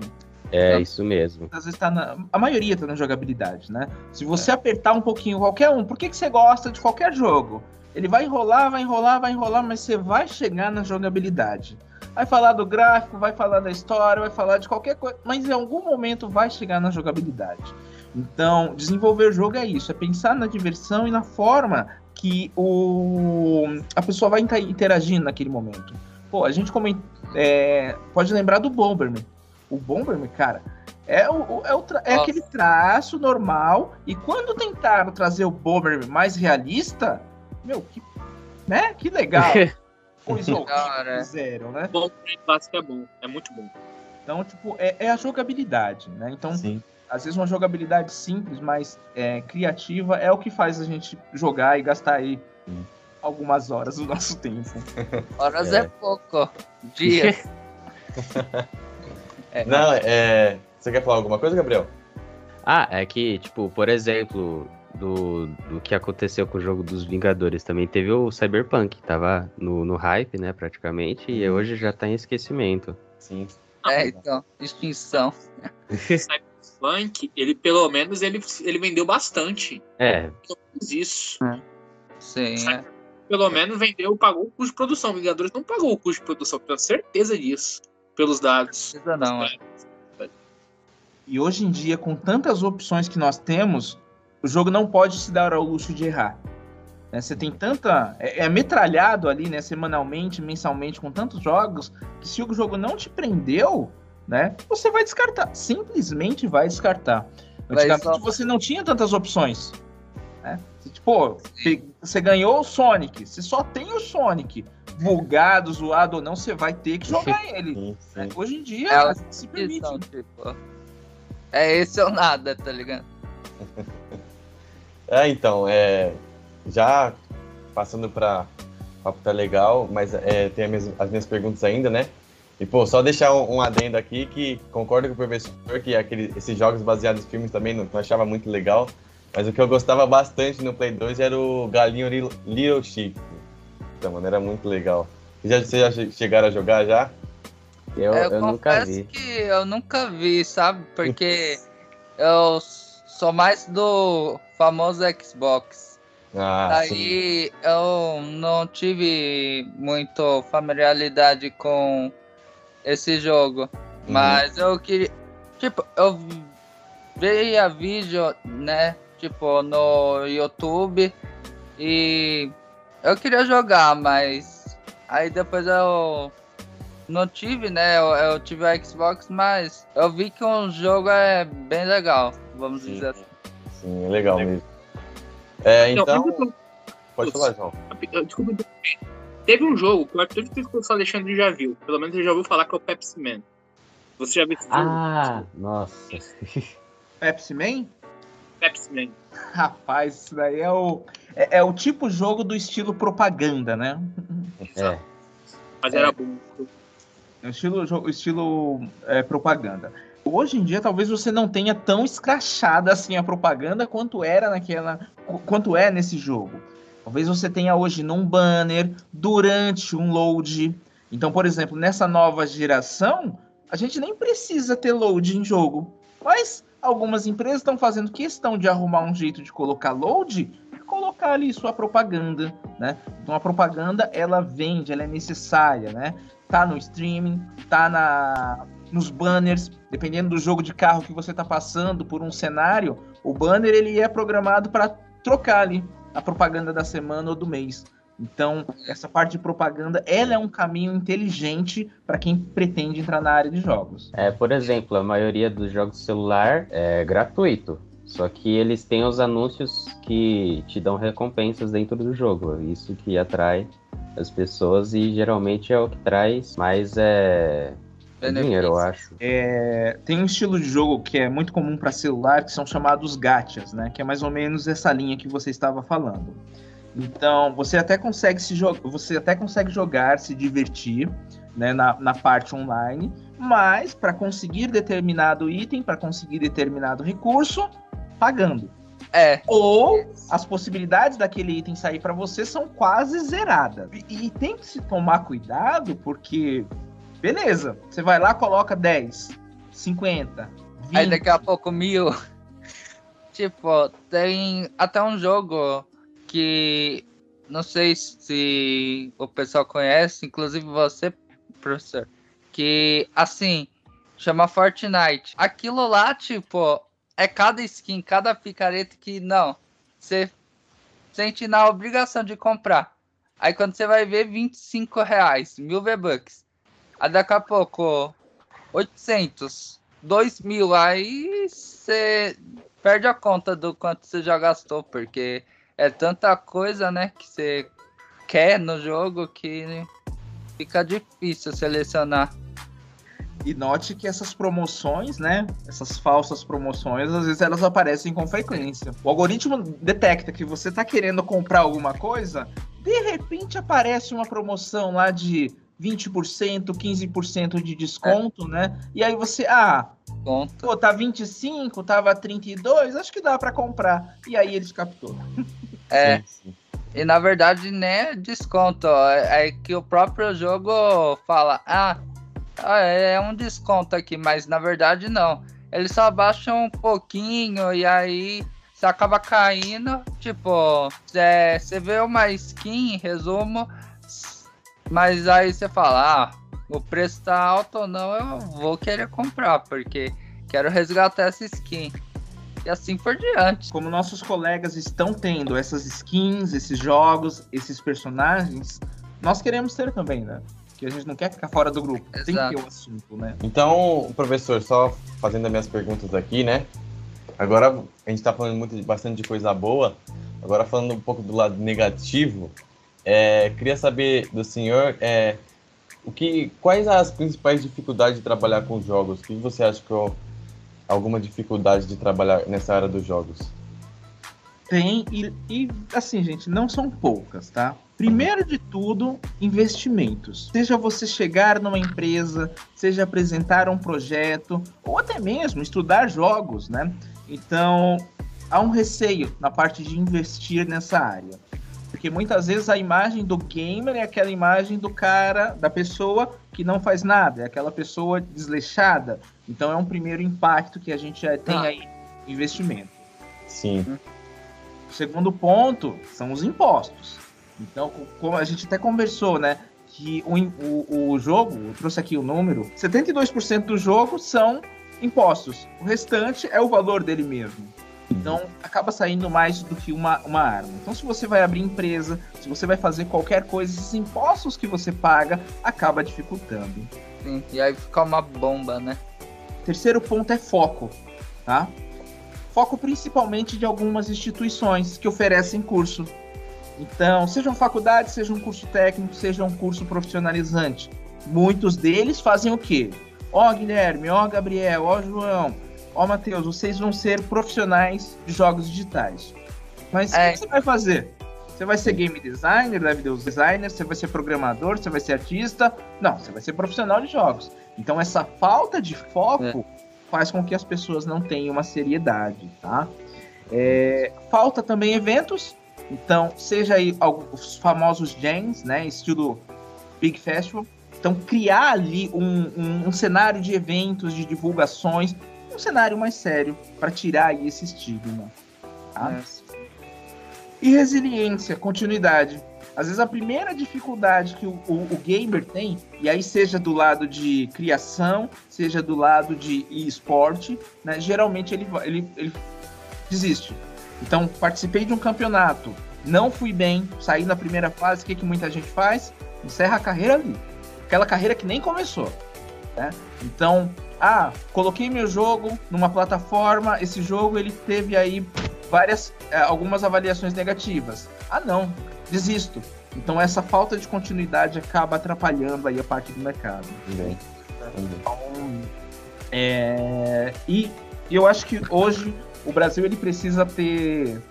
É isso mesmo. Muitas vezes está na. A maioria está na jogabilidade, né? Se você apertar um pouquinho qualquer um, por que, que você gosta de qualquer jogo? Ele vai enrolar, vai enrolar, vai enrolar, mas você vai chegar na jogabilidade. Vai falar do gráfico, vai falar da história, vai falar de qualquer coisa, mas em algum momento vai chegar na jogabilidade. Então, desenvolver jogo é isso, é pensar na diversão e na forma que o, a pessoa vai inter- interagindo naquele momento. Pô, a gente coment, é, pode lembrar do Bomberman. O Bomberman, cara, é, o, é, o tra- é aquele traço normal. E quando tentaram trazer o Bomberman mais realista, meu, que, né? Que legal. Coisa horrível fizeram, né? bom, o clássico é bom, é muito bom. Então, tipo, é, é a jogabilidade, né? Então, Sim. às vezes uma jogabilidade simples, mas é, criativa, é o que faz a gente jogar e gastar aí Sim. algumas horas do nosso tempo. Horas É. é, pouco. Dias. É, Não, é. Você quer falar alguma coisa, Gabriel? Ah, é que, tipo, por exemplo, do, do que aconteceu com o jogo dos Vingadores, também teve o Cyberpunk, que tava no, no hype, né, praticamente, e Uhum. hoje já tá em esquecimento. Sim. é, então, extinção. Cyberpunk, ele pelo menos ele, ele vendeu bastante. É, Pelo menos isso. Sim, é. Pelo menos vendeu, pagou o custo de produção. Vingadores não pagou o custo de produção, tenho certeza disso. Pelos dados. Precisa não, é. E hoje em dia, com tantas opções que nós temos, o jogo não pode se dar ao luxo de errar. Né, Você tem tanta. É, é metralhado ali, né? Semanalmente, mensalmente, com tantos jogos, que se o jogo não te prendeu, né? Você vai descartar. Simplesmente vai descartar. Vai Antigamente só- você não tinha tantas opções. Né? Você, Tipo, você ganhou o Sonic, você só tem o Sonic. Bugado, zoado ou não, você vai ter que jogar ele. Sim, né? sim. Hoje em dia, É a se permite. Tipo. É esse ou nada, tá ligado? É, então, é, já passando para papo tá legal, mas é, tem as minhas, as minhas perguntas ainda, né? E, pô, só deixar um, um adendo aqui que concordo com o professor que aquele, esses jogos baseados em filmes também não, não achava muito legal, mas o que eu gostava bastante no Play 2 era o Galinho Little- Little Então, mano, era muito legal. Já, vocês já chegaram a jogar já? eu, É, eu nunca vi. que eu nunca vi, sabe? Porque eu sou mais do famoso Xbox. Ah, sim. Aí eu não tive muito familiaridade com esse jogo. Uhum. Mas eu queria. Tipo, eu via vídeo, né? Tipo, no YouTube. E eu queria jogar, mas aí depois eu não tive, né? Eu, eu tive o Xbox, mas eu vi que um jogo é bem legal, vamos Sim. dizer assim. Sim, é legal mesmo. É, então. Pode falar, João. Desculpa. Teve um jogo que eu acredito que o Alexandre já viu. Pelo menos ele já ouviu falar que é o Pepsi Man. Você já viu esse jogo? Ah, nossa. Pepsi Man? Pepsi Man. Rapaz, isso daí é o, é, é o tipo jogo do estilo propaganda, né? É. Mas É. era bom. É o estilo, estilo é, propaganda. Hoje em dia, talvez você não tenha tão escrachada assim a propaganda quanto era naquela. qu- quanto é nesse jogo. Talvez você tenha hoje num banner, durante um load. Então, por exemplo, nessa nova geração, a gente nem precisa ter load em jogo. Mas algumas empresas estão fazendo questão de arrumar um jeito de colocar load e colocar ali sua propaganda, né? Então a propaganda ela vende, ela é necessária, né? Tá no streaming, tá na nos banners, dependendo do jogo de carro que você tá passando por um cenário, o banner ele é programado para trocar ali a propaganda da semana ou do mês. Então, essa parte de propaganda, ela é um caminho inteligente para quem pretende entrar na área de jogos. É, por exemplo, a maioria dos jogos de celular é gratuito. Só que eles têm os anúncios que te dão recompensas dentro do jogo. Isso que atrai as pessoas e geralmente é o que traz mais é, dinheiro, eu acho. É, tem um estilo de jogo que é muito comum para celular, que são chamados gachas, né? Que é mais ou menos essa linha que você estava falando. Então, você até consegue se jogar, você até consegue jogar, se divertir, né, na, na parte online, mas para conseguir determinado item, para conseguir determinado recurso, pagando. É, Ou as possibilidades daquele item sair para você são quase zeradas. E, e tem que se tomar cuidado, porque, beleza, você vai lá, coloca 10, 50, 20. aí daqui a pouco mil. tipo, tem até um jogo que não sei se o pessoal conhece, inclusive você, professor, que assim chama Fortnite. Aquilo lá, tipo, é cada skin, cada picareta que não, você sente na obrigação de comprar. Aí quando você vai ver 25 reais, mil V-Bucks. Aí daqui a pouco 800, 2 mil, aí você perde a conta do quanto você já gastou, porque é tanta coisa, né, que você quer no jogo que fica difícil selecionar. E note que essas promoções, né? Essas falsas promoções, às vezes elas aparecem com frequência. O algoritmo detecta que você tá querendo comprar alguma coisa, de repente aparece uma promoção lá de 20%, 15% de desconto, né? E aí você, ah, Conta. pô, tá 25, tava 32, acho que dá pra comprar. E aí eles capturam. É, Sim, sim. e na verdade nem é desconto, é é que o próprio jogo fala, ah, ah, é um desconto aqui, mas na verdade não. Ele só abaixa um pouquinho e aí você acaba caindo, tipo, é, você vê uma skin, resumo, mas aí você fala, ah, o preço tá alto ou não, eu vou querer comprar, porque quero resgatar essa skin. E assim por diante. Como nossos colegas estão tendo essas skins, esses jogos, esses personagens, nós queremos ter também, né? Que a gente não quer ficar fora do grupo. Tem que Exato. ter o assunto, né? Então, professor, só fazendo as minhas perguntas aqui, né? Agora a gente tá falando muito, bastante de coisa boa. Agora falando um pouco do lado negativo, é, queria saber do senhor é, o que, quais as principais dificuldades de trabalhar com jogos? O que você acha que é alguma dificuldade de trabalhar nessa área dos jogos? Tem, e, e assim, gente, não são poucas, tá? Primeiro de tudo, investimentos. Seja você chegar numa empresa, seja apresentar um projeto, ou até mesmo estudar jogos, né? Então, há um receio na parte de investir nessa área. Porque muitas vezes a imagem do gamer é aquela imagem do cara, da pessoa que não faz nada, é aquela pessoa desleixada. Então é um primeiro impacto que a gente já tem Ah. aí, investimento. Sim, O segundo ponto são os impostos. Então, co- como a gente até conversou, né? Que o, o, o jogo, eu trouxe aqui o número, 72% do jogo são impostos. O restante é o valor dele mesmo. Então, acaba saindo mais do que uma, uma arma. Então, se você vai abrir empresa, se você vai fazer qualquer coisa, esses impostos que você paga acaba dificultando. Sim, e aí fica uma bomba, né? Terceiro ponto é foco, tá? foco principalmente de algumas instituições que oferecem curso. Então, seja uma faculdade, seja um curso técnico, seja um curso profissionalizante. Muitos deles fazem o quê? Ó, oh, Guilherme, ó, oh, Gabriel, ó, oh, João, ó, Matheus, vocês vão ser profissionais de jogos digitais. Mas é. o que você vai fazer? Você vai ser game designer, deve ter os designers, você vai ser programador, você vai ser artista. Não, você vai ser profissional de jogos. Então, essa falta de foco é. faz com que as pessoas não tenham uma seriedade, tá? É, falta também eventos. Então, seja aí os famosos jams, né? Estilo Big Festival. Então, criar ali um, um, um cenário de eventos, de divulgações, cenário mais sério para tirar aí esse estigma. Tá? É. E resiliência, continuidade. Às vezes a primeira dificuldade que o, o, o, gamer tem, e aí seja do lado de criação, seja do lado de esporte, né, geralmente ele, ele, ele desiste. Então, participei de um campeonato, não fui bem, saí na primeira fase, o que, que muita gente faz? Encerra a carreira ali. Aquela carreira que nem começou. Né? Então, ah, coloquei meu jogo numa plataforma, esse jogo ele teve aí várias, é, algumas avaliações negativas. Ah, não, desisto. Então essa falta de continuidade acaba atrapalhando aí a parte do mercado. Bem, então, é, e eu acho que hoje o Brasil ele precisa ter,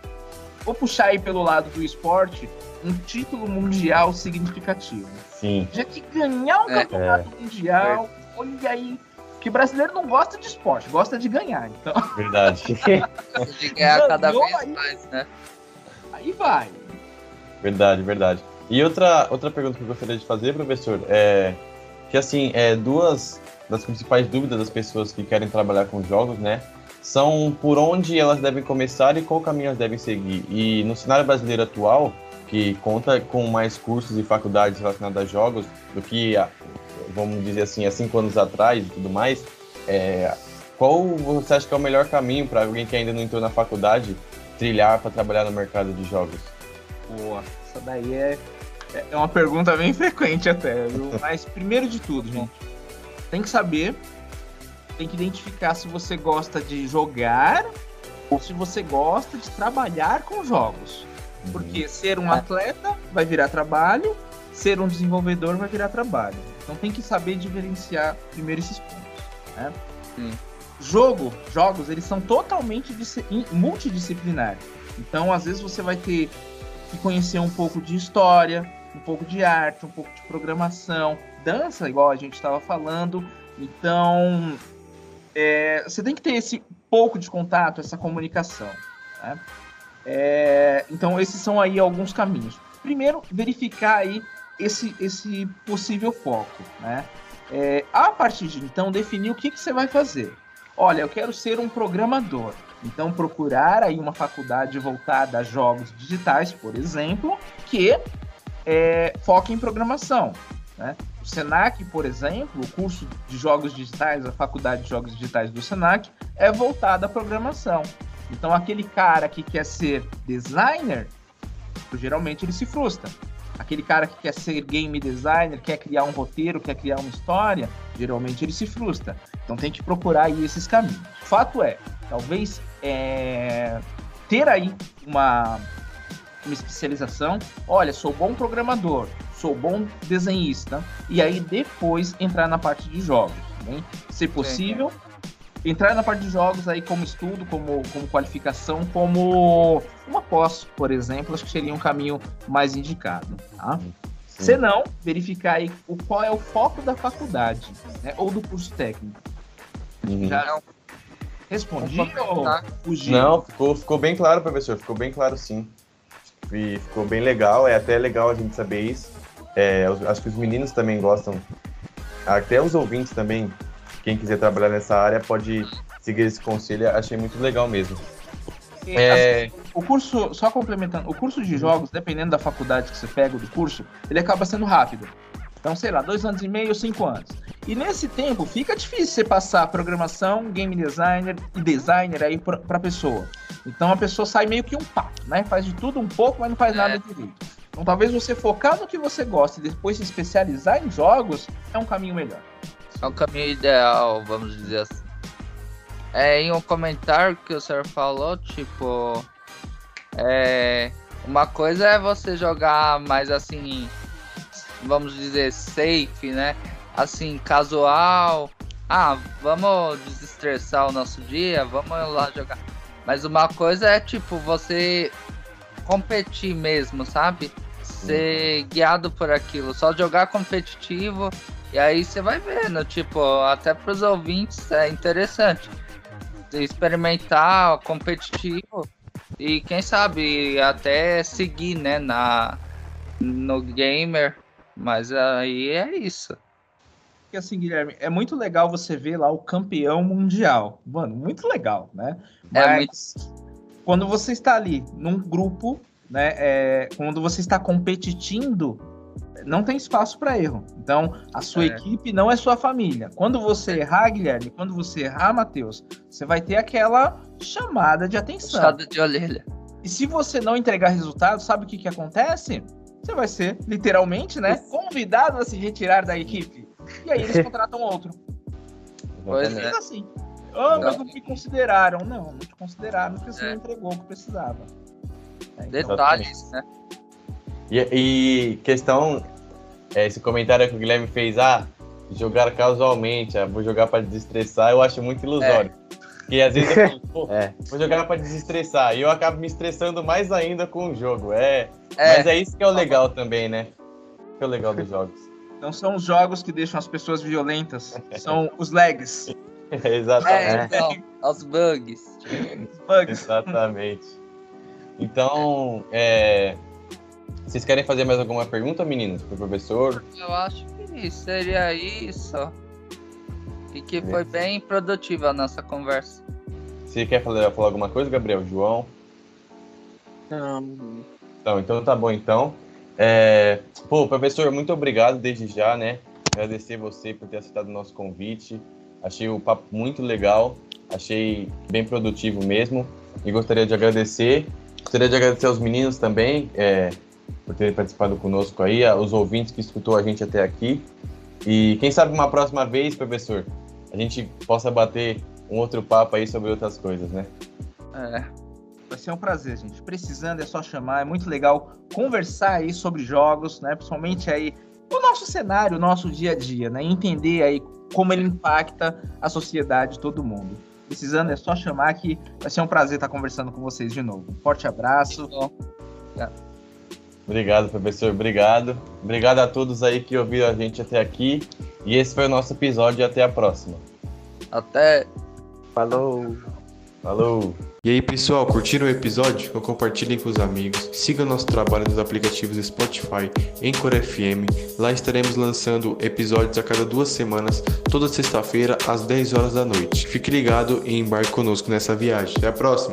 vou puxar aí pelo lado do esporte, um título mundial significativo. Sim. Já que ganhar um é, campeonato é. mundial, olha aí que brasileiro não gosta de esporte, gosta de ganhar. Então... Verdade. de ganhar cada vez aí, mais, né? Aí vai. Verdade, verdade. E outra, outra pergunta que eu gostaria de fazer, professor, é que assim, é, duas das principais dúvidas das pessoas que querem trabalhar com jogos, né? São por onde elas devem começar e qual caminho elas devem seguir. E no cenário brasileiro atual, que conta com mais cursos e faculdades relacionadas a jogos do que vamos dizer assim, há cinco anos atrás e tudo mais, é, qual você acha que é o melhor caminho para alguém que ainda não entrou na faculdade trilhar para trabalhar no mercado de jogos? Boa, essa daí é, é uma pergunta bem frequente até, viu? Mas primeiro de tudo, gente, tem que saber, tem que identificar se você gosta de jogar ou se você gosta de trabalhar com jogos. Uhum. Porque ser um atleta vai virar trabalho, ser um desenvolvedor vai virar trabalho. Então tem que saber diferenciar primeiro esses pontos. Né? Jogo, jogos, eles são totalmente multidisciplinares. Então, às vezes, você vai ter que conhecer um pouco de história, um pouco de arte, um pouco de programação, dança, igual a gente estava falando. Então, é, você tem que ter esse pouco de contato, essa comunicação. Né? É, então, esses são aí alguns caminhos. Primeiro, verificar aí esse, esse possível foco, né? É, a partir de então, definir o que, que você vai fazer. Olha, eu quero ser um programador. Então, procurar aí uma faculdade voltada a jogos digitais, por exemplo, que é, foque em programação. Né? O Senac, por exemplo, o curso de jogos digitais, a faculdade de jogos digitais do Senac, é voltada à programação. Então, aquele cara que quer ser designer, geralmente ele se frustra aquele cara que quer ser game designer, quer criar um roteiro, quer criar uma história, geralmente ele se frustra. Então tem que procurar aí esses caminhos. Fato é, talvez é, ter aí uma, uma especialização. Olha, sou bom programador, sou bom desenhista, e aí depois entrar na parte de jogos. Né? Se possível, entrar na parte de jogos aí como estudo, como, como qualificação, como uma pós, por exemplo, acho que seria um caminho mais indicado, tá? Se não, verificar aí o, qual é o foco da faculdade, né? Ou do curso técnico. Uhum. Já respondi ou fugi? Não, ficou, ficou bem claro, professor. Ficou bem claro, sim. E ficou bem legal. É até legal a gente saber isso. É, acho que os meninos também gostam. Até os ouvintes também quem quiser trabalhar nessa área pode seguir esse conselho. Achei muito legal mesmo. É... Assim, o curso, só complementando, o curso de jogos, dependendo da faculdade que você pega do curso, ele acaba sendo rápido. Então, sei lá, dois anos e meio, cinco anos. E nesse tempo, fica difícil você passar programação, game designer e designer aí pra, pra pessoa. Então, a pessoa sai meio que um pato, né? Faz de tudo um pouco, mas não faz é. nada direito. Então, talvez você focar no que você gosta e depois se especializar em jogos é um caminho melhor. É um caminho ideal, vamos dizer assim. é, em um comentário que o senhor falou, tipo, é, uma coisa é você jogar mais assim, vamos dizer, safe, né? Assim, casual. Ah, vamos desestressar o nosso dia, vamos lá jogar. Mas uma coisa é tipo você competir mesmo, sabe? Ser guiado por aquilo, só jogar competitivo e aí você vai vendo, tipo, até para os ouvintes é interessante experimentar competitivo e quem sabe até seguir, né, na no gamer, mas aí é isso. Porque assim, Guilherme, é muito legal você ver lá o campeão mundial. Mano, muito legal, né? É Mas quando você está ali num grupo, né? É, quando você está competindo, não tem espaço para erro. Então, a sua É. equipe não é sua família. Quando você errar, Guilherme, quando você errar, Matheus, você vai ter aquela chamada de atenção. Puxada de orelha. E se você não entregar resultado, sabe o que, que acontece? Você vai ser, literalmente, né, convidado a se retirar da equipe. E aí eles contratam outro. Pois. Simples assim. Ah, mas Não. não me consideraram. Não, não te consideraram porque você É. não entregou o que precisava. É, então, Detalhes, né? E, e questão, é, esse comentário que o Guilherme fez, ah, jogar casualmente, ah, vou jogar para desestressar, eu acho muito ilusório. Porque às vezes eu falo, pô, É. vou jogar para desestressar, e eu acabo me estressando mais ainda com o jogo. É, É, Mas é isso que é o legal também, né? Que é o legal dos jogos. Não são os jogos que deixam as pessoas violentas, são os lags, Exatamente. é, então, os bugs. os bugs. Exatamente. Então, é, vocês querem fazer mais alguma pergunta, meninos, pro professor? Eu acho que seria isso. E que foi bem produtiva a nossa conversa. Você quer falar, falar alguma coisa, Gabriel? João? Não. Então, então tá bom, então. É, Pô, professor, muito obrigado desde já, né? Agradecer você por ter aceitado o nosso convite. Achei o papo muito legal, achei bem produtivo mesmo. E gostaria de agradecer. Gostaria de agradecer aos meninos também é, por terem participado conosco aí, aos ouvintes que escutou a gente até aqui. E quem sabe uma próxima vez, professor, a gente possa bater um outro papo aí sobre outras coisas, né? É, Vai ser um prazer, gente. Precisando é só chamar. É muito legal conversar aí sobre jogos, né? Principalmente aí o nosso cenário, o nosso dia a dia, né? Entender aí como ele impacta a sociedade, todo mundo. Precisando é só chamar que vai ser um prazer estar conversando com vocês de novo. Um forte abraço. bom. Obrigado, professor. Obrigado. Obrigado a todos aí que ouviram a gente até aqui. E esse foi o nosso episódio. Até a próxima. Até. Falou! Falou! E aí pessoal, curtiram o episódio? Então compartilhem com os amigos. Siga nosso trabalho nos aplicativos Spotify, Anchor FM. Lá estaremos lançando episódios a cada duas semanas, toda sexta-feira às 10 horas da noite. Fique ligado e embarque conosco nessa viagem. Até a próxima!